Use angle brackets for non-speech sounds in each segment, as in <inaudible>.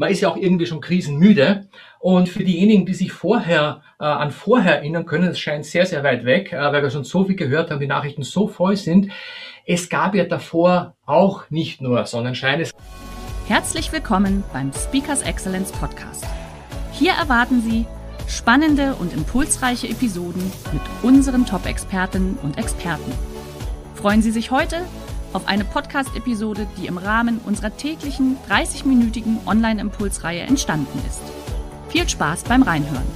Man ist ja auch irgendwie schon krisenmüde. Und für diejenigen, die sich vorher äh, an vorher erinnern können, es scheint sehr, sehr weit weg, äh, weil wir schon so viel gehört haben, die Nachrichten so voll sind. Es gab ja davor auch nicht nur Sonnenschein. Herzlich willkommen beim Speakers Excellence Podcast. Hier erwarten Sie spannende und impulsreiche Episoden mit unseren Top-Expertinnen und Experten. Freuen Sie sich heute auf eine Podcast-Episode, die im Rahmen unserer täglichen 30-minütigen Online-Impulsreihe entstanden ist. Viel Spaß beim Reinhören.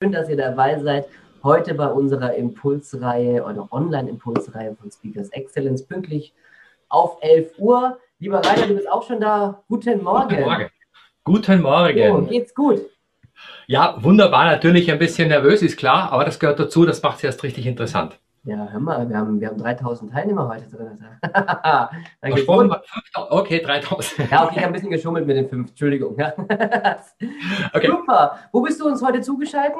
Schön, dass ihr dabei seid. Heute bei unserer Impulsreihe oder Online-Impulsreihe von Speakers Excellence pünktlich auf 11 Uhr. Lieber Rainer, du bist auch schon da. Guten Morgen. Guten Morgen. Guten Morgen. So, geht's gut? Ja, wunderbar. Natürlich ein bisschen nervös, ist klar, aber das gehört dazu. Das macht es erst richtig interessant. Ja, hör mal, wir haben, wir haben 3000 Teilnehmer heute drin. <laughs> okay, 3000. Ja, okay, ich habe ein bisschen geschummelt mit den 5. Entschuldigung. <laughs> okay. Super. Wo bist du uns heute zugeschaltet?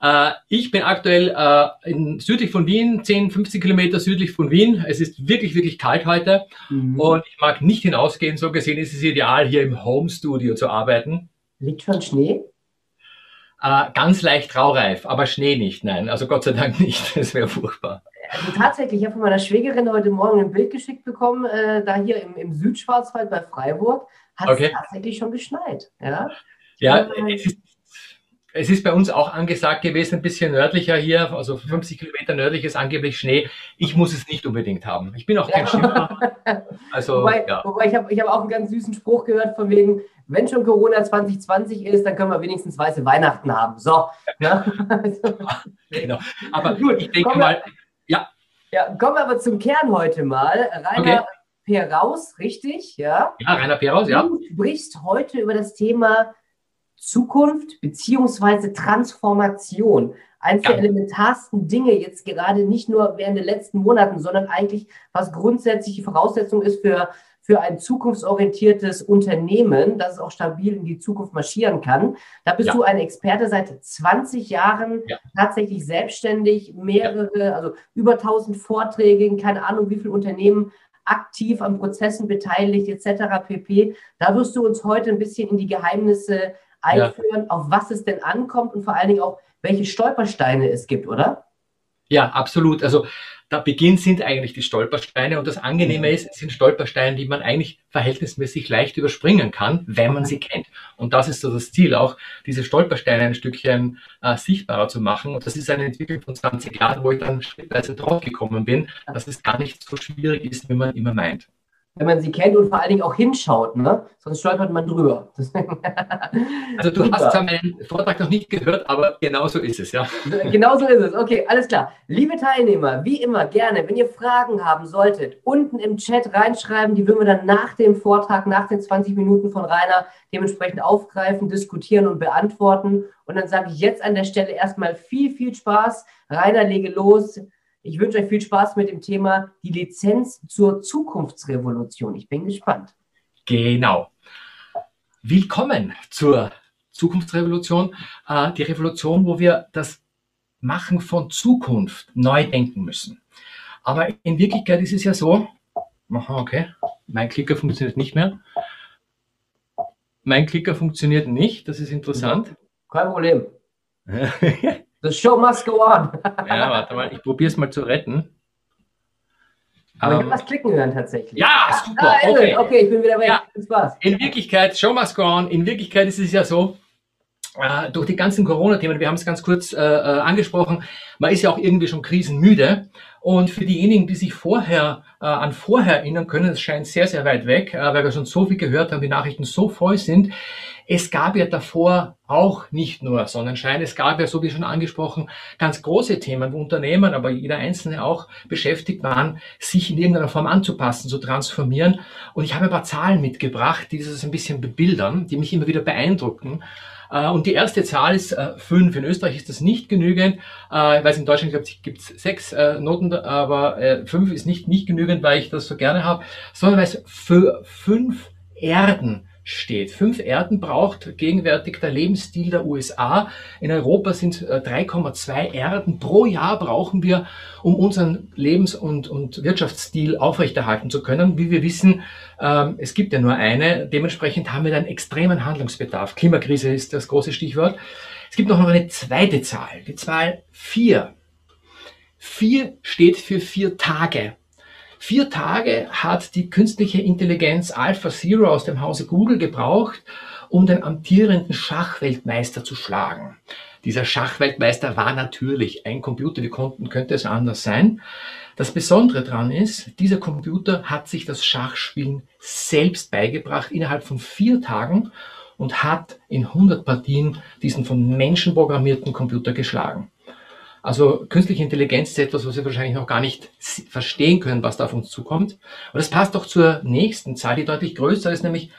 Äh, ich bin aktuell äh, in, südlich von Wien, 10, 15 Kilometer südlich von Wien. Es ist wirklich, wirklich kalt heute mhm. und ich mag nicht hinausgehen. So gesehen ist es ideal, hier im Home Studio zu arbeiten. Liegt schon Schnee? Äh, ganz leicht raureif, aber Schnee nicht, nein. Also Gott sei Dank nicht. <laughs> Das wäre furchtbar. Also tatsächlich, ich habe von meiner Schwägerin heute Morgen ein Bild geschickt bekommen, äh, da hier im, im, Südschwarzwald bei Freiburg hat es okay. tatsächlich schon geschneit. Ja, ja es, ist, es ist bei uns auch angesagt gewesen, ein bisschen nördlicher hier, also 50 Kilometer nördlich ist angeblich Schnee. Ich muss es nicht unbedingt haben. Ich bin auch kein ja. Schiffer. <laughs> Also, wobei, ja. wobei ich habe ich hab auch einen ganz süßen Spruch gehört von wegen, wenn schon Corona 2020 ist, dann können wir wenigstens weiße Weihnachten haben. So. Ja? <laughs> genau. Aber gut, ich denke mal, ja. Ja, kommen wir aber zum Kern heute mal. Rainer okay. Peraus, richtig? Ja, ja Rainer Peraus, ja. Du sprichst heute über das Thema Zukunft bzw. Transformation. Eines ja. der elementarsten Dinge jetzt gerade nicht nur während der letzten Monaten, sondern eigentlich was grundsätzlich die Voraussetzung ist für für ein zukunftsorientiertes Unternehmen, dass es auch stabil in die Zukunft marschieren kann. Da bist ja. du ein Experte seit 20 Jahren, ja. tatsächlich selbstständig, mehrere, also über 1000 Vorträge, keine Ahnung, wie viele Unternehmen aktiv an Prozessen beteiligt, etc. pp. Da wirst du uns heute ein bisschen in die Geheimnisse einführen, auf was es denn ankommt und vor allen Dingen auch, welche Stolpersteine es gibt, oder? Ja, absolut. Also der Beginn sind eigentlich die Stolpersteine und das Angenehme ist, es sind Stolpersteine, die man eigentlich verhältnismäßig leicht überspringen kann, wenn man sie kennt. Und das ist so das Ziel auch, diese Stolpersteine ein Stückchen äh, sichtbarer zu machen. Und das ist eine Entwicklung von 20 Jahren, wo ich dann schrittweise drauf gekommen bin, dass es gar nicht so schwierig ist, wie man immer meint wenn man sie kennt und vor allen Dingen auch hinschaut, ne? sonst stolpert man drüber. <laughs> also du hast zwar meinen Vortrag noch nicht gehört, aber genau so ist es, ja. <laughs> Genau so ist es, okay, alles klar. Liebe Teilnehmer, wie immer gerne, wenn ihr Fragen haben solltet, unten im Chat reinschreiben, die würden wir dann nach dem Vortrag, nach den 20 Minuten von Rainer dementsprechend aufgreifen, diskutieren und beantworten. Und dann sage ich jetzt an der Stelle erstmal viel, viel Spaß. Rainer, lege los. Ich wünsche euch viel Spaß mit dem Thema die Lizenz zur Zukunftsrevolution. Ich bin gespannt. Genau. Willkommen zur Zukunftsrevolution. Äh, die Revolution, wo wir das Machen von Zukunft neu denken müssen. Aber in Wirklichkeit ist es ja so, okay, mein Klicker funktioniert nicht mehr. Mein Klicker funktioniert nicht, das ist interessant. Kein Problem. <laughs> The show must go on. <laughs> ja, warte mal, ich probiere es mal zu retten. Aber um, ich habe ähm, was klicken hören tatsächlich. Ja, super. Ah, okay. okay, ich bin wieder weg. Ja. Spaß. In Wirklichkeit, Show must go on. In Wirklichkeit ist es ja so, äh, durch die ganzen Corona-Themen, wir haben es ganz kurz äh, äh, angesprochen, man ist ja auch irgendwie schon krisenmüde. Und für diejenigen, die sich vorher äh, an vorher erinnern können, es scheint sehr, sehr weit weg, äh, weil wir schon so viel gehört haben, die Nachrichten so voll sind. Es gab ja davor auch nicht nur Sonnenschein, es gab ja, so wie schon angesprochen, ganz große Themen, wo Unternehmen, aber jeder Einzelne auch beschäftigt waren, sich in irgendeiner Form anzupassen, zu transformieren. Und ich habe ein paar Zahlen mitgebracht, die das ein bisschen bebildern, die mich immer wieder beeindrucken. Äh, und die erste Zahl ist äh, fünf. In Österreich ist das nicht genügend. Äh, ich weiß, in Deutschland gibt es sechs Noten, aber fünf ist nicht, nicht genügend, weil ich das so gerne habe, sondern weil es für fünf Erden steht. Fünf Erden braucht gegenwärtig der Lebensstil der USA. In Europa sind 3,2 Erden pro Jahr brauchen wir, um unseren Lebens- und, und Wirtschaftsstil aufrechterhalten zu können. Wie wir wissen, ähm, es gibt ja nur eine. Dementsprechend haben wir einen extremen Handlungsbedarf. Klimakrise ist das große Stichwort. Es gibt noch eine zweite Zahl, die Zahl vier. Vier steht für vier Tage. Vier Tage hat die künstliche Intelligenz Alpha Zero aus dem Hause Google gebraucht, um den amtierenden Schachweltmeister zu schlagen. Dieser Schachweltmeister war natürlich ein Computer, wie konnten, könnte es anders sein. Das Besondere daran ist, dieser Computer hat sich das Schachspielen selbst beigebracht innerhalb von vier Tagen und hat in 100 Partien diesen von Menschen programmierten Computer geschlagen. Also künstliche Intelligenz ist etwas, was wir wahrscheinlich noch gar nicht verstehen können, was da auf uns zukommt. Und das passt doch zur nächsten Zahl, die deutlich größer ist, nämlich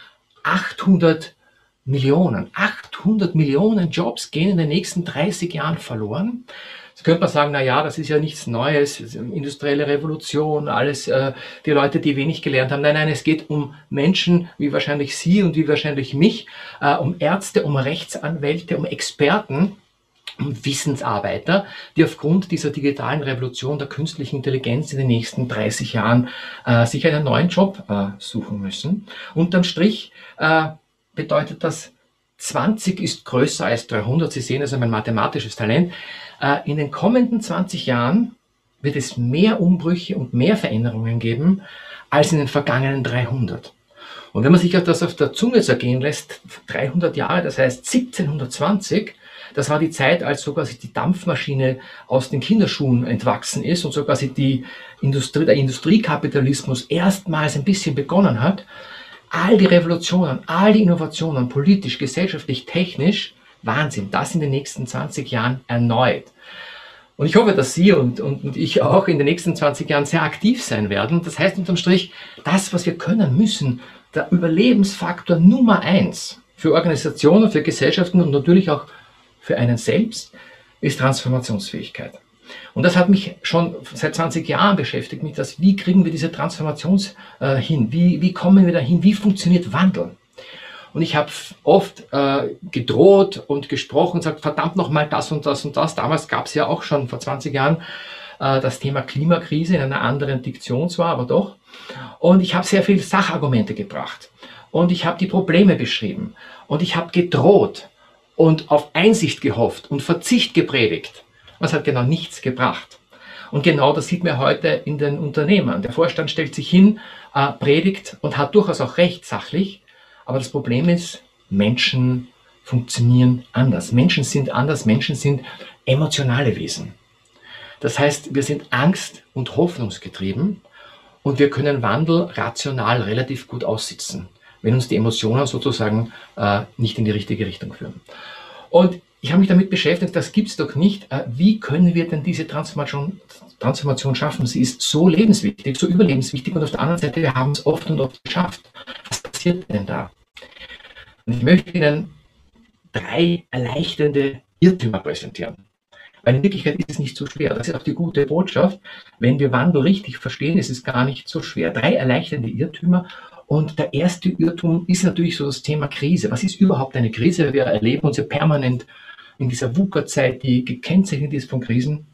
800 Millionen. 800 Millionen Jobs gehen in den nächsten 30 Jahren verloren. Jetzt könnte man sagen, na ja, das ist ja nichts Neues, industrielle Revolution, alles äh, die Leute, die wenig gelernt haben. Nein, nein, es geht um Menschen wie wahrscheinlich Sie und wie wahrscheinlich mich, äh, um Ärzte, um Rechtsanwälte, um Experten, Wissensarbeiter, die aufgrund dieser digitalen Revolution der künstlichen Intelligenz in den nächsten 30 Jahren äh, sich einen neuen Job äh, suchen müssen. Unterm Strich äh, bedeutet das, 20 ist größer als 300. Sie sehen also mein mathematisches Talent. Äh, in den kommenden 20 Jahren wird es mehr Umbrüche und mehr Veränderungen geben als in den vergangenen 300. Und wenn man sich das auf der Zunge zergehen lässt, 300 Jahre, das heißt 1720, das war die Zeit, als sogar die Dampfmaschine aus den Kinderschuhen entwachsen ist und sogar die Industrie, der Industriekapitalismus erstmals ein bisschen begonnen hat. All die Revolutionen, all die Innovationen, politisch, gesellschaftlich, technisch, Wahnsinn, das in den nächsten 20 Jahren erneut. Und ich hoffe, dass Sie und, und, und ich auch in den nächsten 20 Jahren sehr aktiv sein werden. Das heißt unterm Strich, das, was wir können müssen, der Überlebensfaktor Nummer eins für Organisationen, für Gesellschaften und natürlich auch für einen selbst ist Transformationsfähigkeit. Und das hat mich schon seit 20 Jahren beschäftigt, mit das, wie kriegen wir diese Transformation äh, hin? Wie, wie kommen wir dahin? Wie funktioniert Wandel? Und ich habe oft äh, gedroht und gesprochen, sagt, verdammt nochmal das und das und das. Damals gab es ja auch schon vor 20 Jahren äh, das Thema Klimakrise in einer anderen Diktion zwar, aber doch. Und ich habe sehr viele Sachargumente gebracht. Und ich habe die Probleme beschrieben. Und ich habe gedroht und auf Einsicht gehofft und Verzicht gepredigt. Was hat genau nichts gebracht. Und genau das sieht man heute in den Unternehmen. Der Vorstand stellt sich hin, äh, predigt und hat durchaus auch recht sachlich. Aber das Problem ist, Menschen funktionieren anders. Menschen sind anders. Menschen sind emotionale Wesen. Das heißt, wir sind angst- und hoffnungsgetrieben und wir können Wandel rational relativ gut aussitzen wenn uns die Emotionen sozusagen äh, nicht in die richtige Richtung führen. Und ich habe mich damit beschäftigt, das gibt es doch nicht. Äh, wie können wir denn diese Transformation, Transformation schaffen? Sie ist so lebenswichtig, so überlebenswichtig und auf der anderen Seite, wir haben es oft und oft geschafft. Was passiert denn da? Und ich möchte Ihnen drei erleichternde Irrtümer präsentieren. Weil in Wirklichkeit ist es nicht so schwer. Das ist auch die gute Botschaft. Wenn wir Wandel richtig verstehen, ist es gar nicht so schwer. Drei erleichternde Irrtümer und der erste Irrtum ist natürlich so das Thema Krise. Was ist überhaupt eine Krise? Wir erleben uns ja permanent in dieser VUCA-Zeit, die gekennzeichnet ist von Krisen.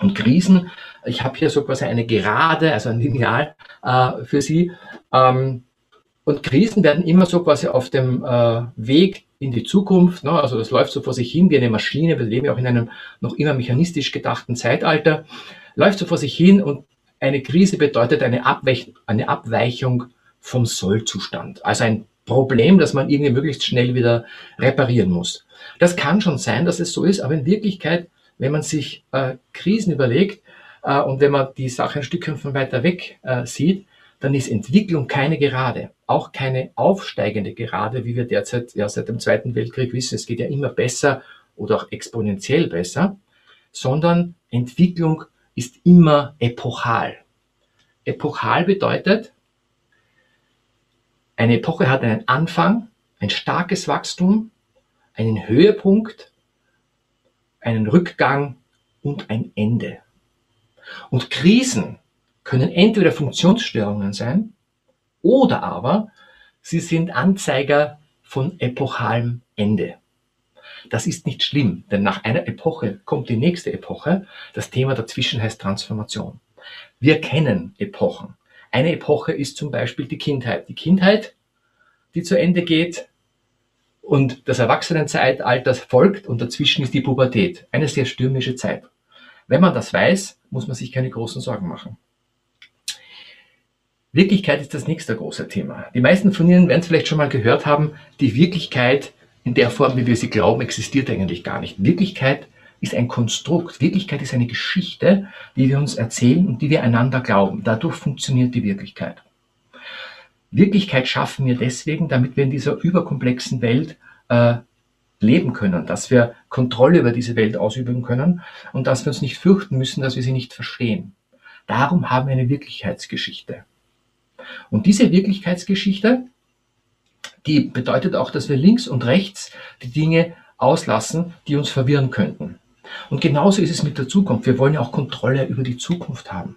Und Krisen, ich habe hier so quasi eine Gerade, also ein Lineal äh, für Sie. Ähm, und Krisen werden immer so quasi auf dem äh, Weg in die Zukunft, ne? also das läuft so vor sich hin wie eine Maschine, wir leben ja auch in einem noch immer mechanistisch gedachten Zeitalter, läuft so vor sich hin und eine Krise bedeutet eine, Abweich eine Abweichung vom Sollzustand. Also ein Problem, das man irgendwie möglichst schnell wieder reparieren muss. Das kann schon sein, dass es so ist, aber in Wirklichkeit, wenn man sich äh, Krisen überlegt äh, und wenn man die Sache ein Stückchen von weiter weg äh, sieht, dann ist Entwicklung keine Gerade, auch keine aufsteigende Gerade, wie wir derzeit ja seit dem Zweiten Weltkrieg wissen. Es geht ja immer besser oder auch exponentiell besser, sondern Entwicklung ist immer epochal. Epochal bedeutet, eine Epoche hat einen Anfang, ein starkes Wachstum, einen Höhepunkt, einen Rückgang und ein Ende. Und Krisen können entweder Funktionsstörungen sein oder aber sie sind Anzeiger von epochalem Ende. Das ist nicht schlimm, denn nach einer Epoche kommt die nächste Epoche. Das Thema dazwischen heißt Transformation. Wir kennen Epochen. Eine Epoche ist zum Beispiel die Kindheit. Die Kindheit, die zu Ende geht und das Erwachsenenzeitalter folgt und dazwischen ist die Pubertät. Eine sehr stürmische Zeit. Wenn man das weiß, muss man sich keine großen Sorgen machen. Wirklichkeit ist das nächste große Thema. Die meisten von Ihnen werden es vielleicht schon mal gehört haben, die Wirklichkeit in der Form, wie wir sie glauben, existiert eigentlich gar nicht. Wirklichkeit ist ein Konstrukt. Wirklichkeit ist eine Geschichte, die wir uns erzählen und die wir einander glauben. Dadurch funktioniert die Wirklichkeit. Wirklichkeit schaffen wir deswegen, damit wir in dieser überkomplexen Welt äh, leben können, dass wir Kontrolle über diese Welt ausüben können und dass wir uns nicht fürchten müssen, dass wir sie nicht verstehen. Darum haben wir eine Wirklichkeitsgeschichte. Und diese Wirklichkeitsgeschichte, die bedeutet auch, dass wir links und rechts die Dinge auslassen, die uns verwirren könnten. Und genauso ist es mit der Zukunft. Wir wollen ja auch Kontrolle über die Zukunft haben.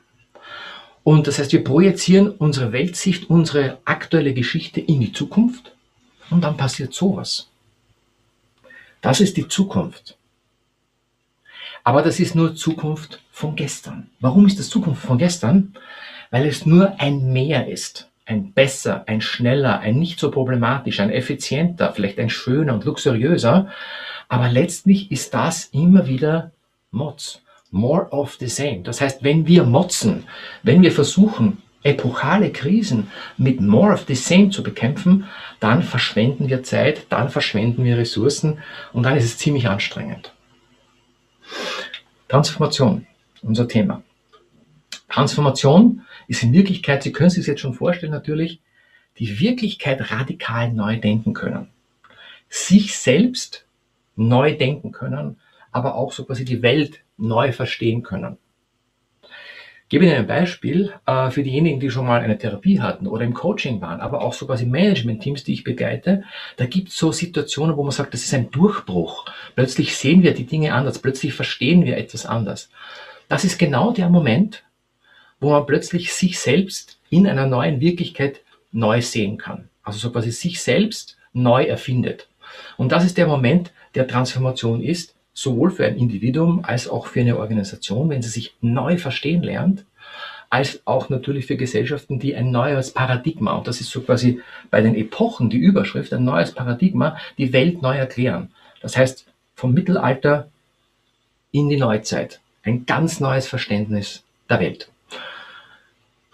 Und das heißt, wir projizieren unsere Weltsicht, unsere aktuelle Geschichte in die Zukunft und dann passiert sowas. Das ist die Zukunft. Aber das ist nur Zukunft von gestern. Warum ist das Zukunft von gestern? Weil es nur ein Mehr ist ein besser, ein schneller, ein nicht so problematisch, ein effizienter, vielleicht ein schöner und luxuriöser. Aber letztlich ist das immer wieder Mods. More of the same. Das heißt, wenn wir motzen, wenn wir versuchen, epochale Krisen mit more of the same zu bekämpfen, dann verschwenden wir Zeit, dann verschwenden wir Ressourcen und dann ist es ziemlich anstrengend. Transformation, unser Thema. Transformation ist in Wirklichkeit, Sie können sich jetzt schon vorstellen natürlich, die Wirklichkeit radikal neu denken können. Sich selbst neu denken können, aber auch so quasi die Welt neu verstehen können. Ich gebe Ihnen ein Beispiel äh, für diejenigen, die schon mal eine Therapie hatten oder im Coaching waren, aber auch so quasi Management-Teams, die ich begleite. Da gibt es so Situationen, wo man sagt, das ist ein Durchbruch. Plötzlich sehen wir die Dinge anders, plötzlich verstehen wir etwas anders. Das ist genau der Moment, wo man plötzlich sich selbst in einer neuen Wirklichkeit neu sehen kann. Also so quasi sich selbst neu erfindet. Und das ist der Moment der Transformation ist, sowohl für ein Individuum als auch für eine Organisation, wenn sie sich neu verstehen lernt, als auch natürlich für Gesellschaften, die ein neues Paradigma, und das ist so quasi bei den Epochen die Überschrift, ein neues Paradigma, die Welt neu erklären. Das heißt, vom Mittelalter in die Neuzeit. Ein ganz neues Verständnis der Welt.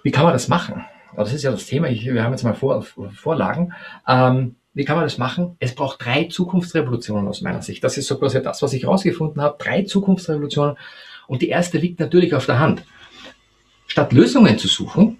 Wie kann man das machen? Das ist ja das Thema. Wir haben jetzt mal Vor, Vorlagen. Ähm, wie kann man das machen? Es braucht drei Zukunftsrevolutionen aus meiner Sicht. Das ist so quasi das, was ich herausgefunden habe. Drei Zukunftsrevolutionen. Und die erste liegt natürlich auf der Hand. Statt Lösungen zu suchen,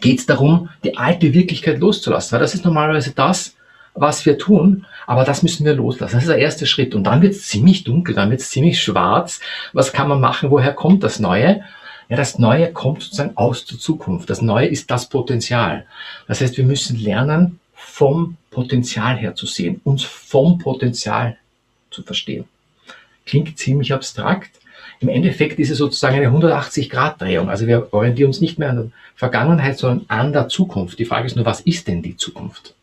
geht es darum, die alte Wirklichkeit loszulassen. Weil das ist normalerweise das, was wir tun, aber das müssen wir loslassen. Das ist der erste Schritt. Und dann wird es ziemlich dunkel, dann wird es ziemlich schwarz. Was kann man machen? Woher kommt das Neue? Ja, das Neue kommt sozusagen aus der Zukunft. Das Neue ist das Potenzial. Das heißt, wir müssen lernen, vom Potenzial her zu sehen, uns vom Potenzial zu verstehen. Klingt ziemlich abstrakt. Im Endeffekt ist es sozusagen eine 180-Grad-Drehung. Also wir orientieren uns nicht mehr an der Vergangenheit, sondern an der Zukunft. Die Frage ist nur, was ist denn die Zukunft?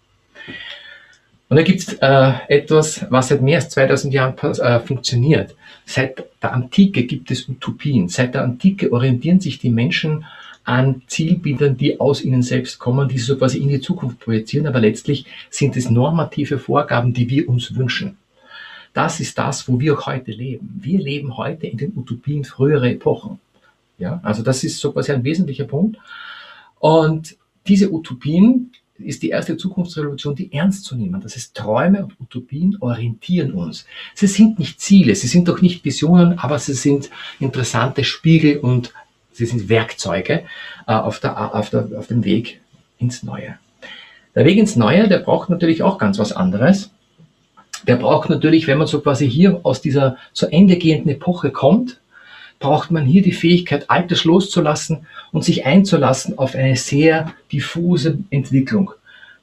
Und da gibt es äh, etwas, was seit mehr als 2000 Jahren äh, funktioniert. Seit der Antike gibt es Utopien. Seit der Antike orientieren sich die Menschen an Zielbildern, die aus ihnen selbst kommen, die sie so quasi in die Zukunft projizieren, aber letztlich sind es normative Vorgaben, die wir uns wünschen. Das ist das, wo wir auch heute leben. Wir leben heute in den Utopien früherer Epochen. Ja, also das ist so quasi ein wesentlicher Punkt. Und diese Utopien ist die erste Zukunftsrevolution, die ernst zu nehmen. Das heißt, Träume und Utopien orientieren uns. Sie sind nicht Ziele, sie sind doch nicht Visionen, aber sie sind interessante Spiegel und Sie sind Werkzeuge äh, auf, der, auf, der, auf dem Weg ins Neue. Der Weg ins Neue, der braucht natürlich auch ganz was anderes. Der braucht natürlich, wenn man so quasi hier aus dieser zu Ende gehenden Epoche kommt, braucht man hier die Fähigkeit, Altes loszulassen und sich einzulassen auf eine sehr diffuse Entwicklung,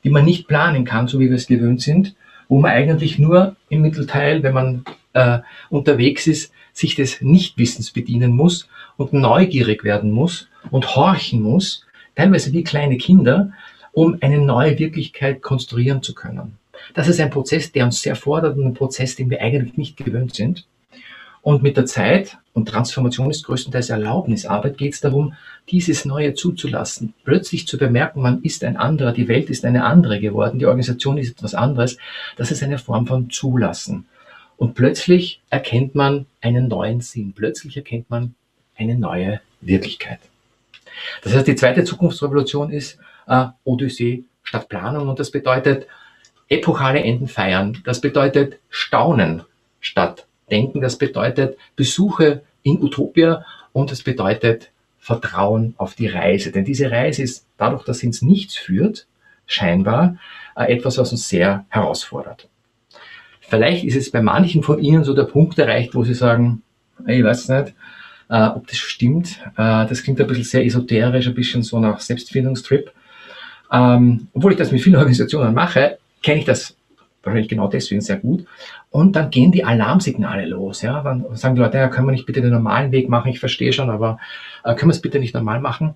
die man nicht planen kann, so wie wir es gewöhnt sind, wo man eigentlich nur im Mittelteil, wenn man äh, unterwegs ist, sich des Nichtwissens bedienen muss und neugierig werden muss und horchen muss, teilweise wie kleine Kinder, um eine neue Wirklichkeit konstruieren zu können. Das ist ein Prozess, der uns sehr fordert und ein Prozess, den wir eigentlich nicht gewöhnt sind. Und mit der Zeit, und Transformation ist größtenteils Erlaubnisarbeit, geht es darum, dieses Neue zuzulassen. Plötzlich zu bemerken, man ist ein anderer, die Welt ist eine andere geworden, die Organisation ist etwas anderes. Das ist eine Form von Zulassen. Und plötzlich erkennt man einen neuen Sinn. Plötzlich erkennt man eine neue Wirklichkeit. Das heißt, die zweite Zukunftsrevolution ist äh, Odyssee statt Planung und das bedeutet epochale Enden feiern. Das bedeutet Staunen statt Denken, das bedeutet Besuche in Utopia und das bedeutet Vertrauen auf die Reise. Denn diese Reise ist dadurch, dass sie ins Nichts führt, scheinbar äh, etwas, was uns sehr herausfordert. Vielleicht ist es bei manchen von Ihnen so der Punkt erreicht, wo Sie sagen, ich weiß nicht, äh, ob das stimmt. Äh, das klingt ein bisschen sehr esoterisch, ein bisschen so nach Selbstfindungstrip. Ähm, obwohl ich das mit vielen Organisationen mache, kenne ich das wahrscheinlich genau deswegen sehr gut. Und dann gehen die Alarmsignale los. Ja? Dann sagen die Leute, ja, können wir nicht bitte den normalen Weg machen? Ich verstehe schon, aber äh, können wir es bitte nicht normal machen?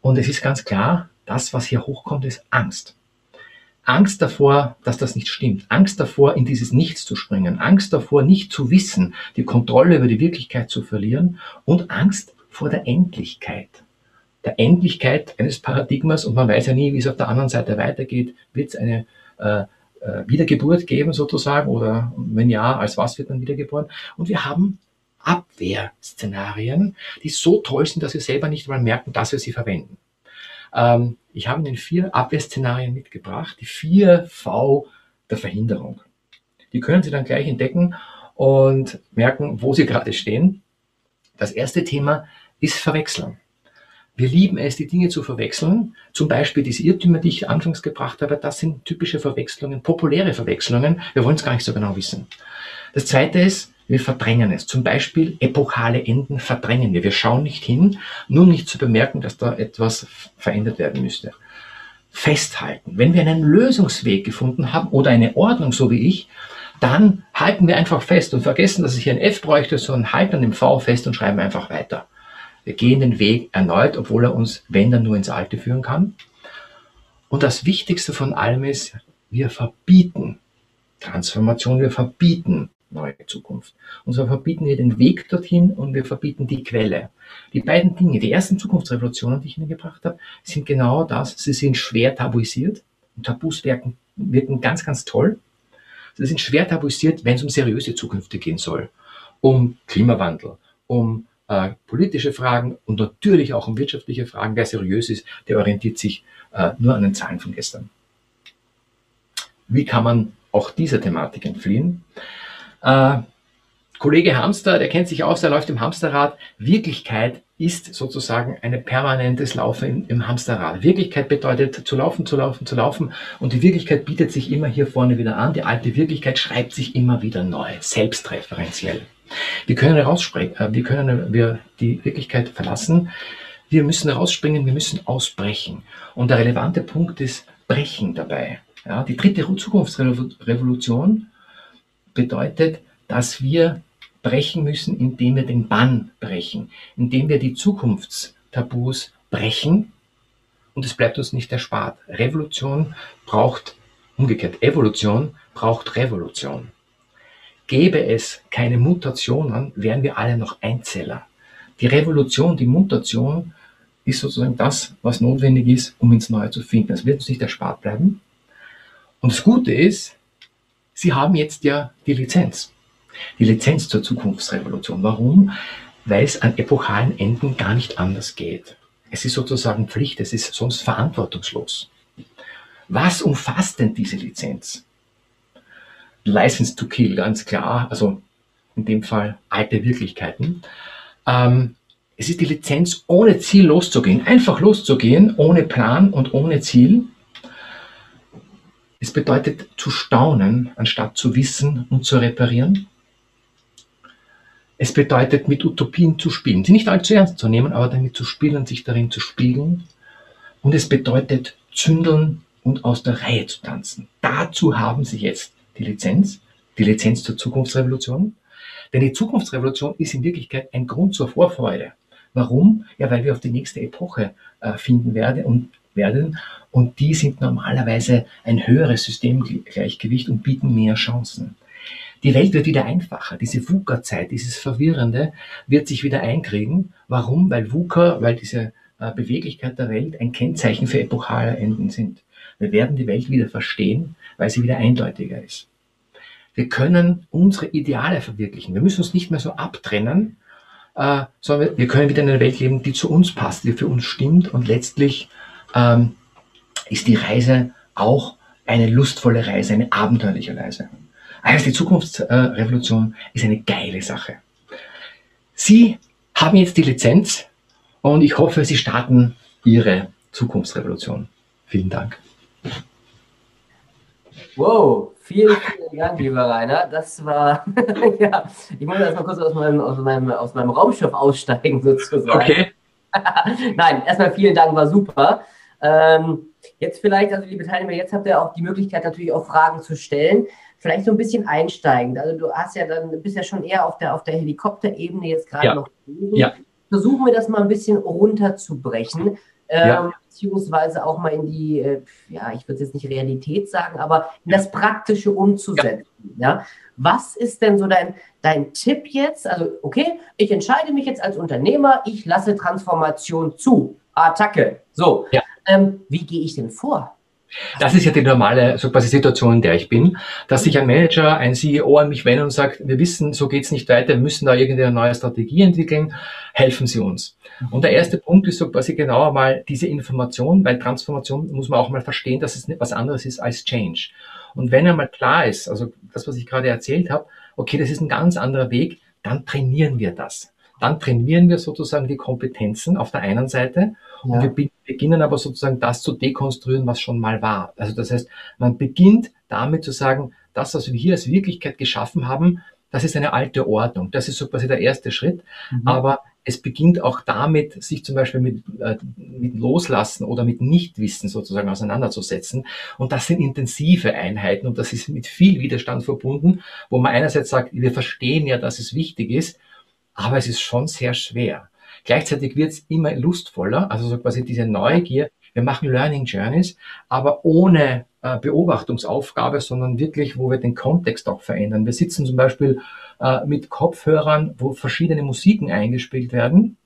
Und es ist ganz klar, das, was hier hochkommt, ist Angst. Angst davor, dass das nicht stimmt. Angst davor, in dieses Nichts zu springen. Angst davor, nicht zu wissen, die Kontrolle über die Wirklichkeit zu verlieren. Und Angst vor der Endlichkeit. Der Endlichkeit eines Paradigmas. Und man weiß ja nie, wie es auf der anderen Seite weitergeht. Wird es eine äh, äh, Wiedergeburt geben sozusagen oder wenn ja, als was wird dann wiedergeboren? Und wir haben Abwehrszenarien, die so toll sind, dass wir selber nicht mal merken, dass wir sie verwenden. Ähm, ich habe Ihnen vier Abwehrszenarien mitgebracht, die vier V der Verhinderung. Die können Sie dann gleich entdecken und merken, wo Sie gerade stehen. Das erste Thema ist Verwechseln. Wir lieben es, die Dinge zu verwechseln. Zum Beispiel diese Irrtümer, die ich anfangs gebracht habe, das sind typische Verwechslungen, populäre Verwechslungen. Wir wollen es gar nicht so genau wissen. Das zweite ist, wir verdrängen es. Zum Beispiel epochale Enden verdrängen wir. Wir schauen nicht hin, nur nicht zu bemerken, dass da etwas verändert werden müsste. Festhalten. Wenn wir einen Lösungsweg gefunden haben oder eine Ordnung, so wie ich, dann halten wir einfach fest und vergessen, dass es hier ein F bräuchte, sondern halten an dem V fest und schreiben einfach weiter. Wir gehen den Weg erneut, obwohl er uns, wenn dann, nur ins Alte führen kann. Und das Wichtigste von allem ist, wir verbieten Transformation, wir verbieten neue Zukunft. Und zwar verbieten wir den Weg dorthin und wir verbieten die Quelle. Die beiden Dinge, die ersten Zukunftsrevolutionen, die ich Ihnen gebracht habe, sind genau das. Sie sind schwer tabuisiert und Tabus wirken, wirken ganz, ganz toll. Sie sind schwer tabuisiert, wenn es um seriöse Zukünfte gehen soll. Um Klimawandel, um äh, politische Fragen und natürlich auch um wirtschaftliche Fragen. Wer seriös ist, der orientiert sich äh, nur an den Zahlen von gestern. Wie kann man auch dieser Thematik entfliehen? Äh, Kollege Hamster, der kennt sich aus, der läuft im Hamsterrad. Wirklichkeit ist sozusagen ein permanentes Laufen im, Hamsterrad. Wirklichkeit bedeutet zu laufen, zu laufen, zu laufen. Und die Wirklichkeit bietet sich immer hier vorne wieder an. Die alte Wirklichkeit schreibt sich immer wieder neu, selbstreferenziell. Wir können rausspringen, äh, wir können wir die Wirklichkeit verlassen. Wir müssen rausspringen, wir müssen ausbrechen. Und der relevante Punkt ist Brechen dabei. Ja, die dritte Zukunftsrevolution bedeutet, dass wir brechen müssen, indem wir den Bann brechen, indem wir die Zukunftstabus brechen. Und es bleibt uns nicht erspart. Revolution braucht, umgekehrt, Evolution braucht Revolution. Gäbe es keine Mutationen, wären wir alle noch Einzeller. Die Revolution, die Mutation ist sozusagen das, was notwendig ist, um ins Neue zu finden. Das wird uns nicht erspart bleiben. Und das Gute ist, Sie haben jetzt ja die Lizenz. Die Lizenz zur Zukunftsrevolution. Warum? Weil es an epochalen Enden gar nicht anders geht. Es ist sozusagen Pflicht, es ist sonst verantwortungslos. Was umfasst denn diese Lizenz? License to Kill, ganz klar. Also in dem Fall alte Wirklichkeiten. Ähm, es ist die Lizenz, ohne Ziel loszugehen. Einfach loszugehen, ohne Plan und ohne Ziel. Es bedeutet zu staunen, anstatt zu wissen und zu reparieren. Es bedeutet, mit Utopien zu spielen. Sie nicht allzu ernst zu nehmen, aber damit zu spielen und sich darin zu spiegeln. Und es bedeutet, zündeln und aus der Reihe zu tanzen. Dazu haben Sie jetzt die Lizenz, die Lizenz zur Zukunftsrevolution. Denn die Zukunftsrevolution ist in Wirklichkeit ein Grund zur Vorfreude. Warum? Ja, weil wir auf die nächste Epoche äh, finden werden und werden und die sind normalerweise ein höheres Systemgleichgewicht und bieten mehr Chancen. Die Welt wird wieder einfacher. Diese VUCA-Zeit, dieses Verwirrende, wird sich wieder einkriegen. Warum? Weil VUCA, weil diese äh, Beweglichkeit der Welt ein Kennzeichen für epochale Enden sind. Wir werden die Welt wieder verstehen, weil sie wieder eindeutiger ist. Wir können unsere Ideale verwirklichen. Wir müssen uns nicht mehr so abtrennen, äh, sondern wir können wieder in einer Welt leben, die zu uns passt, die für uns stimmt und letztlich ähm, ist die Reise auch eine lustvolle Reise, eine abenteuerliche Reise. Also die Zukunftsrevolution ist eine geile Sache. Sie haben jetzt die Lizenz und ich hoffe, Sie starten Ihre Zukunftsrevolution. Vielen Dank. Wow, vielen, vielen Dank, lieber Rainer. Das war, <laughs> ja, ich muss erstmal kurz aus meinem, aus, meinem, aus meinem Raumschiff aussteigen, sozusagen. Okay. <laughs> Nein, erstmal vielen Dank, war super. Ähm, jetzt vielleicht, also liebe Teilnehmer, jetzt habt ihr auch die Möglichkeit, natürlich auch Fragen zu stellen. Vielleicht so ein bisschen einsteigend. Also du hast ja dann, bist ja schon eher auf der, auf der Helikopterebene jetzt gerade ja. noch. Ja. Versuchen wir das mal ein bisschen runterzubrechen. Ähm, Ja. beziehungsweise auch mal in die, äh, ja, ich würde jetzt nicht Realität sagen, aber in das Praktische umzusetzen. Ja. Was ist denn so dein, dein Tipp jetzt? Also, okay, ich entscheide mich jetzt als Unternehmer, ich lasse Transformation zu. Attacke. So. Ja. Ähm, wie gehe ich denn vor? Das ist ja die normale so quasi Situation, in der ich bin, dass sich ein Manager, ein CEO an mich wendet und sagt, wir wissen, so geht's nicht weiter, wir müssen da irgendeine neue Strategie entwickeln, helfen Sie uns. Und der erste Punkt ist so quasi genauer mal diese Information, weil Transformation muss man auch mal verstehen, dass es nicht was anderes ist als Change. Und wenn einmal klar ist, also das, was ich gerade erzählt habe, okay, das ist ein ganz anderer Weg, dann trainieren wir das. Dann trainieren wir sozusagen die Kompetenzen auf der einen Seite und wir be- beginnen aber sozusagen das zu dekonstruieren, was schon mal war. Also das heißt, man beginnt damit zu sagen, das, was wir hier als Wirklichkeit geschaffen haben, das ist eine alte Ordnung. Das ist so quasi der erste Schritt. Mhm. Aber es beginnt auch damit, sich zum Beispiel mit, äh, mit Loslassen oder mit Nichtwissen sozusagen auseinanderzusetzen. Und das sind intensive Einheiten und das ist mit viel Widerstand verbunden, wo man einerseits sagt, wir verstehen ja, dass es wichtig ist, aber es ist schon sehr schwer. Gleichzeitig wird es immer lustvoller, also so quasi diese Neugier. Wir machen Learning Journeys, aber ohne äh, Beobachtungsaufgabe, sondern wirklich, wo wir den Kontext auch verändern. Wir sitzen zum Beispiel äh, mit Kopfhörern, wo verschiedene Musiken eingespielt werden,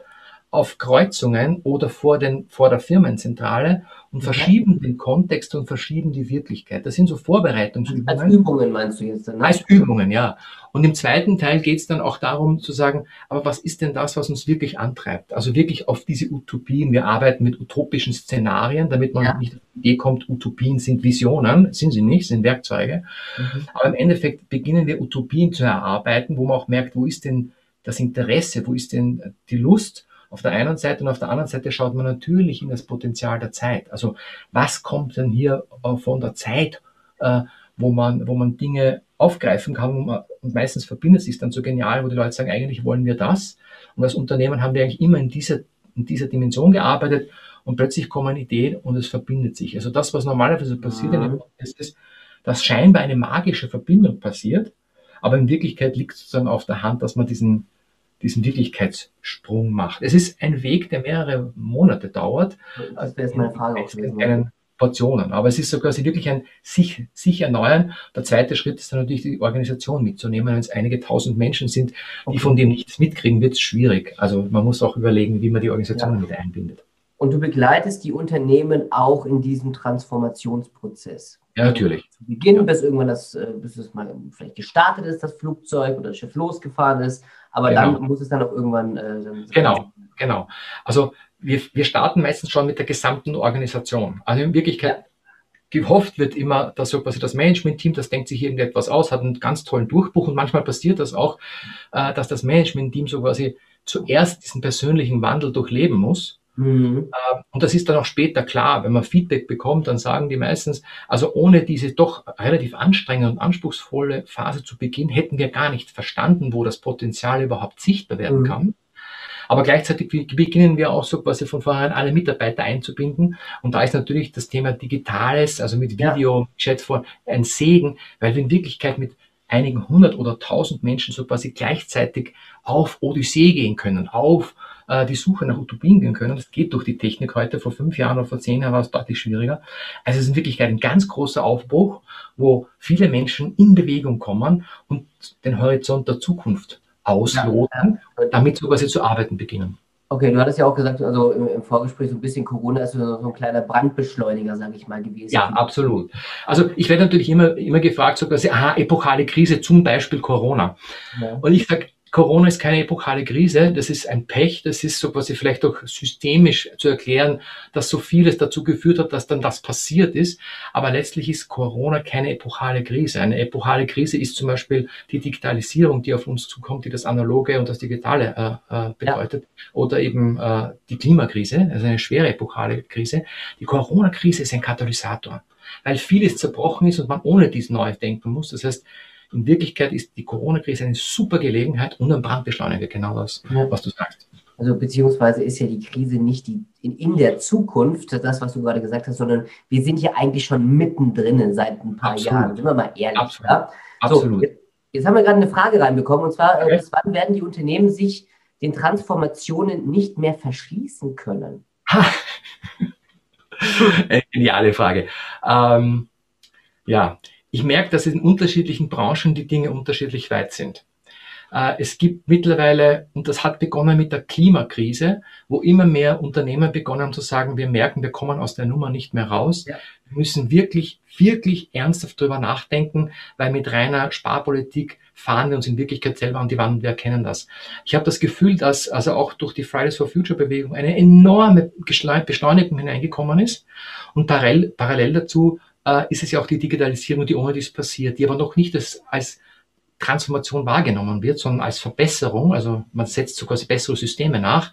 auf Kreuzungen oder vor, den, vor der Firmenzentrale und Ja. verschieben den Kontext und verschieben die Wirklichkeit. Das sind so Als Vorbereitungsübungen. Übungen meinst du jetzt dann? Ne? Als Übungen, ja. Und im zweiten Teil geht es dann auch darum zu sagen, aber was ist denn das, was uns wirklich antreibt? Also wirklich auf diese Utopien. Wir arbeiten mit utopischen Szenarien, damit man Ja. nicht auf die Idee kommt, Utopien sind Visionen, sind sie nicht, sind Werkzeuge. Mhm. Aber im Endeffekt beginnen wir Utopien zu erarbeiten, wo man auch merkt, wo ist denn das Interesse, wo ist denn die Lust auf der einen Seite und auf der anderen Seite schaut man natürlich in das Potenzial der Zeit. Also was kommt denn hier äh, von der Zeit, äh, wo man, wo man Dinge aufgreifen kann und meistens verbindet sich dann so genial, wo die Leute sagen, eigentlich wollen wir das. Und als Unternehmen haben wir eigentlich immer in dieser, in dieser Dimension gearbeitet und plötzlich kommen Ideen und es verbindet sich. Also das, was normalerweise passiert Mhm. Prozess ist, dass scheinbar eine magische Verbindung passiert, aber in Wirklichkeit liegt es sozusagen auf der Hand, dass man diesen, diesen Wirklichkeitssprung macht. Es ist ein Weg, der mehrere Monate dauert. Das Frage auch in gewesen. kleinen Portionen. Aber es ist so quasi wirklich ein sich, sich erneuern. Der zweite Schritt ist dann natürlich die Organisation mitzunehmen. Wenn es einige tausend Menschen sind, die Okay. von dem nichts mitkriegen, wird es schwierig. Also man muss auch überlegen, wie man die Organisation mit einbindet. Und du begleitest die Unternehmen auch in diesem Transformationsprozess. Ja, natürlich. Zu Beginn, bis irgendwann das, äh, bis es mal vielleicht gestartet ist, das Flugzeug oder das Schiff losgefahren ist. Aber Genau. dann muss es dann auch irgendwann. Äh, dann Genau, genau. Also wir, wir starten meistens schon mit der gesamten Organisation. Also in Wirklichkeit gehofft wird immer, dass so quasi das Management-Team, das denkt sich irgendetwas aus, hat einen ganz tollen Durchbruch und manchmal passiert das auch, äh, dass das Management-Team so quasi zuerst diesen persönlichen Wandel durchleben muss. Mhm. Ähm, und das ist dann auch später klar, wenn man Feedback bekommt, dann sagen die meistens, also ohne diese doch relativ anstrengende und anspruchsvolle Phase zu Beginn hätten wir gar nicht verstanden, wo das Potenzial überhaupt sichtbar werden mhm. kann. Aber gleichzeitig beginnen wir auch so quasi von vornherein alle Mitarbeiter einzubinden. Und da ist natürlich das Thema Digitales, also mit Video, ja. Chat vor, ein Segen, weil wir in Wirklichkeit mit einigen hundert oder tausend Menschen so quasi gleichzeitig auf Odyssee gehen können, auf die Suche nach Utopien gehen können. Das geht durch die Technik heute. Vor fünf Jahren oder vor zehn Jahren war es deutlich schwieriger. Also es ist in Wirklichkeit ein ganz großer Aufbruch, wo viele Menschen in Bewegung kommen und den Horizont der Zukunft ausloten, ja, damit so quasi zu arbeiten beginnen. Okay, du hattest ja auch gesagt, also im, im Vorgespräch so ein bisschen Corona ist so, so ein kleiner Brandbeschleuniger, sage ich mal, gewesen. Ja, absolut. Also ich werde natürlich immer, immer gefragt, so quasi, aha, epochale Krise, zum Beispiel Corona. Ja. Und ich sage, Corona ist keine epochale Krise, das ist ein Pech, das ist so quasi vielleicht auch systemisch zu erklären, dass so vieles dazu geführt hat, dass dann das passiert ist. Aber letztlich ist Corona keine epochale Krise. Eine epochale Krise ist zum Beispiel die Digitalisierung, die auf uns zukommt, die das Analoge und das Digitale äh, äh, bedeutet. Ja. Oder eben äh, die Klimakrise, also eine schwere epochale Krise. Die Corona-Krise ist ein Katalysator, weil vieles zerbrochen ist und man ohne dies neu denken muss. Das heißt, in Wirklichkeit ist die Corona-Krise eine super Gelegenheit und ein Brandbeschleuniger, genau das, ja. was du sagst. Also beziehungsweise ist ja die Krise nicht die in, in, der Zukunft, das, was du gerade gesagt hast, sondern wir sind ja eigentlich schon mittendrin seit ein paar Absolut. Jahren. Sind wir mal ehrlich. Absolut. Ja? Absolut. jetzt, jetzt, haben wir gerade eine Frage reinbekommen und zwar, äh, okay. bis wann werden die Unternehmen sich den Transformationen nicht mehr verschließen können? <laughs> Geniale Frage. Ähm, ja, ich merke, dass in unterschiedlichen Branchen die Dinge unterschiedlich weit sind. Äh, es gibt mittlerweile, und das hat begonnen mit der Klimakrise, wo immer mehr Unternehmen begonnen haben zu sagen, wir merken, wir kommen aus der Nummer nicht mehr raus. Ja. Wir müssen wirklich, wirklich ernsthaft darüber nachdenken, weil mit reiner Sparpolitik fahren wir uns in Wirklichkeit selber an die Wand und wir erkennen das. Ich habe das Gefühl, dass also auch durch die Fridays for Future Bewegung eine enorme Beschleunigung hineingekommen ist und parallel, parallel dazu äh, ist es ja auch die Digitalisierung, die ohne dies passiert, die aber noch nicht als, als Transformation wahrgenommen wird, sondern als Verbesserung. Also man setzt sogar bessere Systeme nach.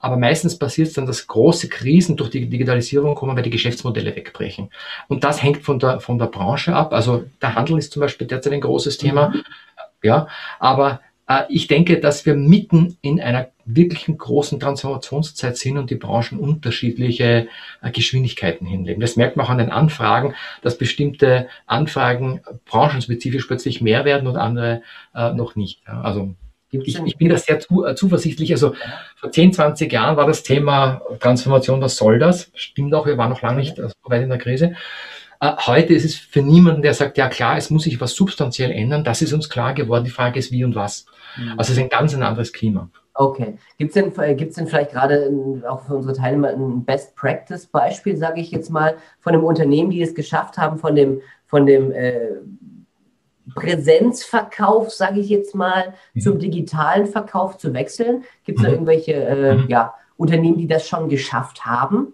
Aber meistens passiert es dann, dass große Krisen durch die Digitalisierung kommen, weil die Geschäftsmodelle wegbrechen. Und das hängt von der, von der Branche ab. Also der Handel ist zum Beispiel derzeit ein großes Thema. Mhm. Ja, aber ich denke, dass wir mitten in einer wirklichen großen Transformationszeit sind und die Branchen unterschiedliche äh, Geschwindigkeiten hinlegen. Das merkt man auch an den Anfragen, dass bestimmte Anfragen branchenspezifisch plötzlich mehr werden und andere äh, noch nicht. Also ich, ich, bin da sehr zu, äh, zuversichtlich. Also vor 10, 20 Jahren war das Thema Transformation, was soll das? Stimmt auch, wir waren noch lange nicht so weit in der Krise. Äh, heute ist es für niemanden, der sagt, ja klar, es muss sich was substanziell ändern. Das ist uns klar geworden. Die Frage ist, wie und was. Mhm. Also es ist ein ganz ein anderes Klima. Okay. Gibt es denn, äh, gibt's denn vielleicht gerade auch für unsere Teilnehmer ein Best-Practice-Beispiel, sage ich jetzt mal, von einem Unternehmen, die es geschafft haben, von dem, von dem äh, Präsenzverkauf, sage ich jetzt mal, mhm. zum digitalen Verkauf zu wechseln? Gibt es da mhm. irgendwelche äh, mhm. ja, Unternehmen, die das schon geschafft haben?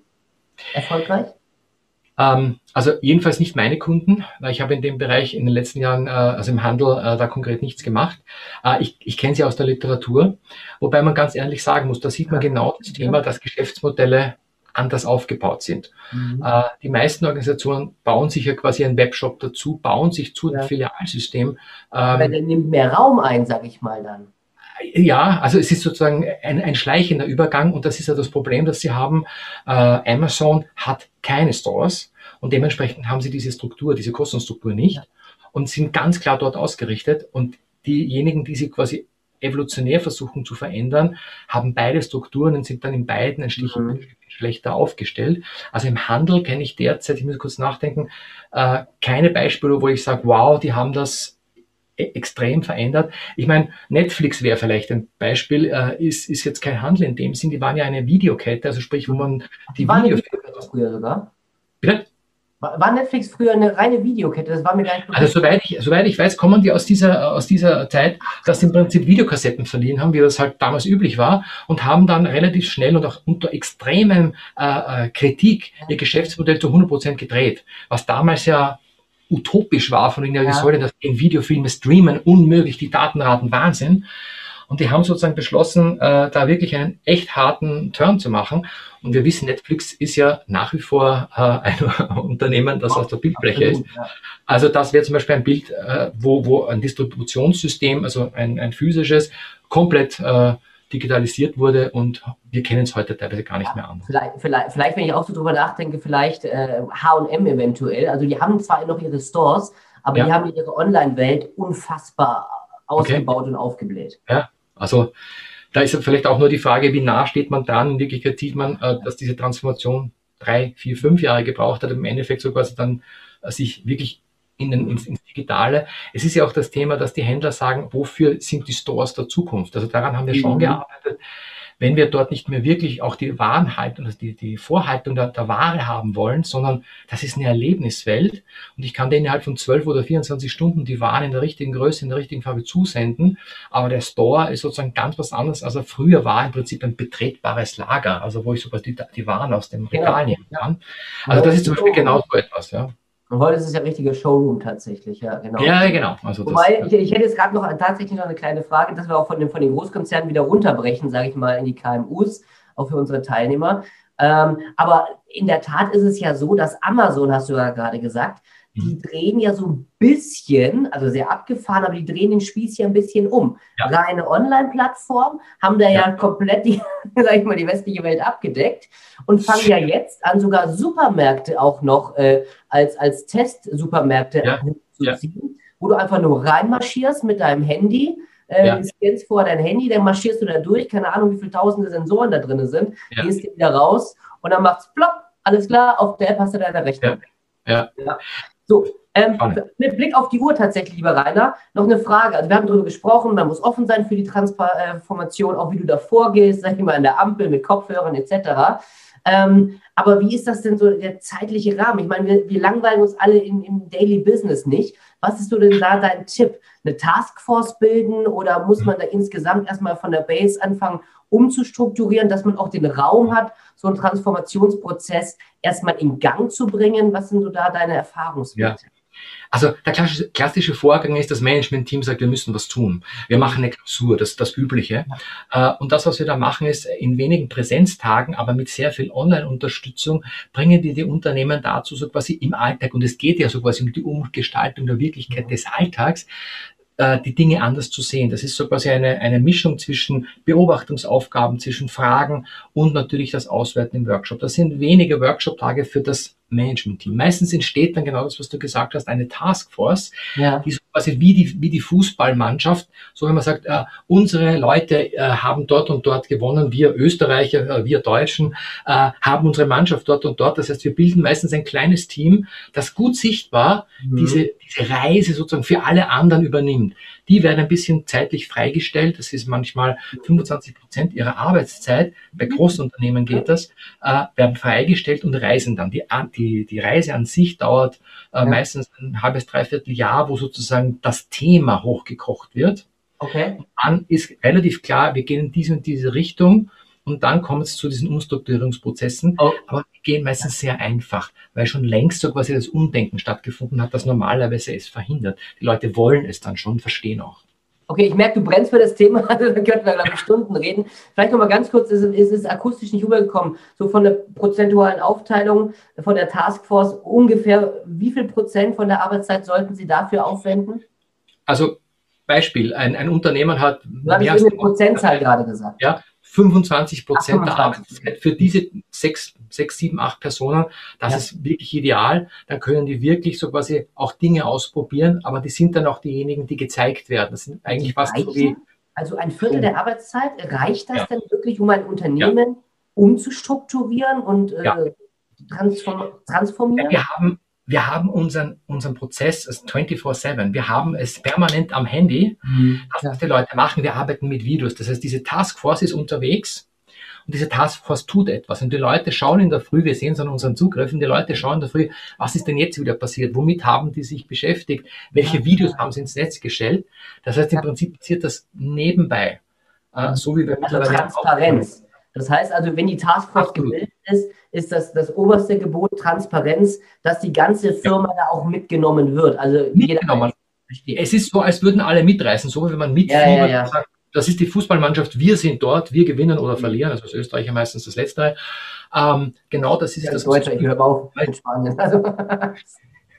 Erfolgreich? Ähm, also jedenfalls nicht meine Kunden, weil ich habe in dem Bereich in den letzten Jahren, äh, also im Handel, äh, da konkret nichts gemacht. Äh, ich ich kenne sie aus der Literatur, wobei man ganz ehrlich sagen muss, da sieht man genau das Thema, dass Geschäftsmodelle anders aufgebaut sind. Mhm. Äh, die meisten Organisationen bauen sich ja quasi einen Webshop dazu, bauen sich zu ja. einem Filialsystem. Ähm, Weil der nimmt mehr Raum ein, sage ich mal dann. Ja, also es ist sozusagen ein, ein schleichender Übergang und das ist ja das Problem, das sie haben. Äh, Amazon hat keine Stores und dementsprechend haben sie diese Struktur, diese Kostenstruktur nicht ja. und sind ganz klar dort ausgerichtet und diejenigen, die sie quasi evolutionär versuchen zu verändern, haben beide Strukturen und sind dann in beiden ein Stück mhm. schlechter aufgestellt. Also im Handel kenne ich derzeit, ich muss kurz nachdenken, äh, keine Beispiele, wo ich sage, wow, die haben das extrem verändert. Ich meine, Netflix wäre vielleicht ein Beispiel, äh, ist, ist jetzt kein Handel in dem Sinn, die waren ja eine Videokette, also sprich, wo man die war Videokette früher sogar? Bitte? War Netflix früher eine reine Videokette? Das war mir gar nicht bewusst. Also soweit ich, soweit ich weiß, kommen die aus dieser, aus dieser Zeit, dass sie im Prinzip Videokassetten verliehen haben, wie das halt damals üblich war, und haben dann relativ schnell und auch unter extremem äh, äh Kritik ihr Geschäftsmodell zu 100% gedreht, was damals ja utopisch war von ihnen, ja. wie soll denn das in Videofilme streamen, unmöglich, die Datenraten Wahnsinn. Und die haben sozusagen beschlossen, äh, da wirklich einen echt harten Turn zu machen. Und wir wissen, Netflix ist ja nach wie vor äh, ein <laughs> Unternehmen, das aus der Bildfläche ist. Also das wäre zum Beispiel ein Bild, äh, wo, wo ein Distributionssystem, also ein, ein physisches, komplett äh, digitalisiert wurde und wir kennen es heute teilweise gar nicht mehr an. Vielleicht, vielleicht, vielleicht, wenn ich auch so drüber nachdenke, vielleicht H&M eventuell. Also die haben zwar noch ihre Stores, aber ja. die haben ihre Online-Welt unfassbar ausgebaut okay. und aufgebläht. Ja, also da ist vielleicht auch nur die Frage, wie nah steht man dran? In Wirklichkeit sieht man, äh, dass diese Transformation drei, vier, fünf Jahre gebraucht hat, im Endeffekt so quasi dann äh, sich wirklich in den, ins, ins Digitale. Es ist ja auch das Thema, dass die Händler sagen, wofür sind die Stores der Zukunft? Also daran haben wir schon mhm. gearbeitet wenn wir dort nicht mehr wirklich auch die Warenhaltung, also die, die Vorhaltung der, der Ware haben wollen, sondern das ist eine Erlebniswelt und ich kann dir innerhalb von 12 oder 24 Stunden die Waren in der richtigen Größe, in der richtigen Farbe zusenden, aber der Store ist sozusagen ganz was anderes, als er früher war, im Prinzip ein betretbares Lager, also wo ich sogar die, die Waren aus dem Regal nehmen kann. Also das ist zum Beispiel genau so etwas, ja. Und heute ist es ja richtiger Showroom tatsächlich, ja, genau. Ja, genau. Also Wobei, das, ich, ich, hätte jetzt gerade noch tatsächlich noch eine kleine Frage, dass wir auch von den, von den Großkonzernen wieder runterbrechen, sage ich mal, in die KMUs, auch für unsere Teilnehmer. Ähm, aber in der Tat ist es ja so, dass Amazon, hast du ja gerade gesagt, die mhm. drehen ja so ein bisschen, also sehr abgefahren, aber die drehen den Spieß ja ein bisschen um. Ja. Reine Online-Plattform, haben da ja, ja komplett die, <laughs> sag ich mal, die westliche Welt abgedeckt und fangen ja jetzt an, sogar Supermärkte auch noch äh, als, als Test-Supermärkte ja. hinzuziehen, wo du einfach nur reinmarschierst mit deinem Handy, äh, ja. scannst vor dein Handy, dann marschierst du da durch, keine Ahnung, wie viele tausende Sensoren da drin sind, gehst wieder raus und dann macht's plopp, alles klar, auf der App hast du deine Rechnung. Ja. ja. So, ähm, mit Blick auf die Uhr tatsächlich, lieber Rainer, noch eine Frage. Also wir haben darüber gesprochen, man muss offen sein für die Transformation, auch wie du da vorgehst, sag ich mal, an der Ampel mit Kopfhörern etc. Ähm, aber wie ist das denn so der zeitliche Rahmen? Ich meine, wir, wir langweilen uns alle in, im Daily Business nicht. Was ist so denn da dein Tipp? Eine Taskforce bilden oder muss man da insgesamt erstmal von der Base anfangen, umzustrukturieren, dass man auch den Raum hat, so einen Transformationsprozess erstmal in Gang zu bringen? Was sind so da deine Erfahrungswerte? Ja. Also der klassische, klassische Vorgang ist, das Management-Team sagt, wir müssen was tun. Wir machen eine Klausur, das ist das Übliche. Ja. Äh, und das, was wir da machen, ist in wenigen Präsenztagen, aber mit sehr viel Online-Unterstützung, bringen die die Unternehmen dazu, so quasi im Alltag, und es geht ja so quasi um die Umgestaltung der Wirklichkeit des Alltags, die Dinge anders zu sehen. Das ist so quasi eine, eine Mischung zwischen Beobachtungsaufgaben, zwischen Fragen und natürlich das Auswerten im Workshop. Das sind wenige Workshop-Tage für das Management-Team. Meistens entsteht dann genau das, was du gesagt hast, eine Taskforce, ja. die so quasi wie die, wie die Fußballmannschaft, so wenn man sagt, äh, unsere Leute äh, haben dort und dort gewonnen, wir Österreicher, äh, wir Deutschen äh, haben unsere Mannschaft dort und dort. Das heißt, wir bilden meistens ein kleines Team, das gut sichtbar mhm. diese, diese Reise sozusagen für alle anderen übernimmt. Die werden ein bisschen zeitlich freigestellt. Das ist manchmal 25 Prozent ihrer Arbeitszeit. Bei mhm. Großunternehmen geht das, äh, werden freigestellt und reisen dann. Die, die, die Reise an sich dauert äh, ja. meistens ein halbes, dreiviertel Jahr, wo sozusagen das Thema hochgekocht wird. Okay. Und dann ist relativ klar, wir gehen in diese und diese Richtung und dann kommt es zu diesen Umstrukturierungsprozessen. Oh. Aber die gehen meistens sehr einfach, weil schon längst so quasi das Umdenken stattgefunden hat, das normalerweise es verhindert. Die Leute wollen es dann schon, verstehen auch. Okay, ich merke, du brennst für das Thema, also <laughs> da könnten wir, glaube ich, Stunden reden. Vielleicht nochmal ganz kurz, ist, ist es akustisch nicht rübergekommen, so von der prozentualen Aufteilung von der Taskforce, ungefähr wie viel Prozent von der Arbeitszeit sollten Sie dafür aufwenden? Also Beispiel, ein, ein Unternehmen hat... Du hast eine Prozentzahl gerade gesagt. Ja, 25 Prozent der Arbeitszeit für diese sechs, sechs, sieben, acht Personen, das ja. ist wirklich ideal. Dann können die wirklich so quasi auch Dinge ausprobieren, aber die sind dann auch diejenigen, die gezeigt werden. Das sind eigentlich fast so wie. Also ein Viertel der Arbeitszeit, reicht das ja. denn wirklich, um ein Unternehmen ja. umzustrukturieren und äh, transform transformieren? Wir haben wir haben unseren, unseren Prozess 24-7. Wir haben es permanent am Handy. Mhm. Das, was die Leute machen, wir arbeiten mit Videos. Das heißt, diese Taskforce ist unterwegs und diese Taskforce tut etwas. Und die Leute schauen in der Früh, wir sehen es an unseren Zugriffen, die Leute schauen in der Früh, was ist denn jetzt wieder passiert? Womit haben die sich beschäftigt? Welche Videos haben sie ins Netz gestellt? Das heißt, im Prinzip passiert das nebenbei. Äh, so wie wir also mittlerweile Transparenz. Das heißt also, wenn die Taskforce Absolut. gebildet ist, ist das das oberste Gebot Transparenz, dass die ganze Firma ja. da auch mitgenommen wird. Also mitgenommen. Es ist so, als würden alle mitreißen, so wie wenn man mitfiebert ja, ja, und sagt, das ist die Fußballmannschaft, wir sind dort, wir gewinnen oder verlieren, also als Österreicher meistens das Letztere. Ähm, genau das ist ja, das. Deutsche, ich höre auf in Spanien. <laughs> Also,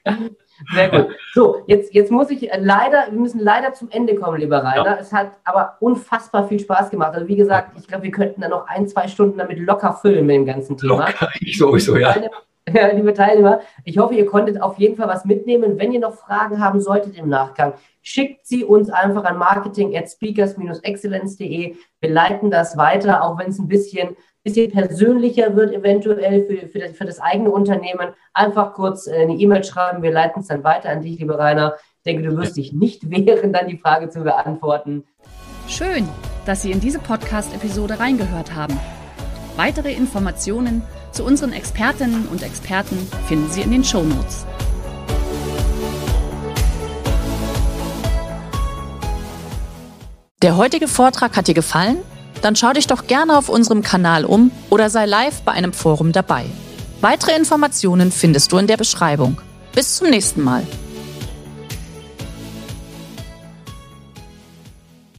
<laughs> sehr gut. So, jetzt, jetzt muss ich leider, wir müssen leider zum Ende kommen, lieber Rainer. Ja. Es hat aber unfassbar viel Spaß gemacht. Also wie gesagt, ich glaube, wir könnten da noch ein, zwei Stunden damit locker füllen mit dem ganzen Thema. Locker, ich sowieso, ja. Ja, liebe Teilnehmer, ich hoffe, ihr konntet auf jeden Fall was mitnehmen. Wenn ihr noch Fragen haben solltet im Nachgang, schickt sie uns einfach an marketing at speakers-excellence.de. Wir leiten das weiter, auch wenn es ein bisschen, bisschen persönlicher wird, eventuell für, für, das, für das eigene Unternehmen. Einfach kurz äh, eine E-Mail schreiben. Wir leiten es dann weiter an dich, lieber Rainer. Ich denke, du wirst dich nicht <laughs> wehren, dann die Frage zu beantworten. Schön, dass Sie in diese Podcast-Episode reingehört haben. Weitere Informationen zu unseren Expertinnen und Experten finden Sie in den Show Notes. Der heutige Vortrag hat dir gefallen? Dann schau dich doch gerne auf unserem Kanal um oder sei live bei einem Forum dabei. Weitere Informationen findest du in der Beschreibung. Bis zum nächsten Mal.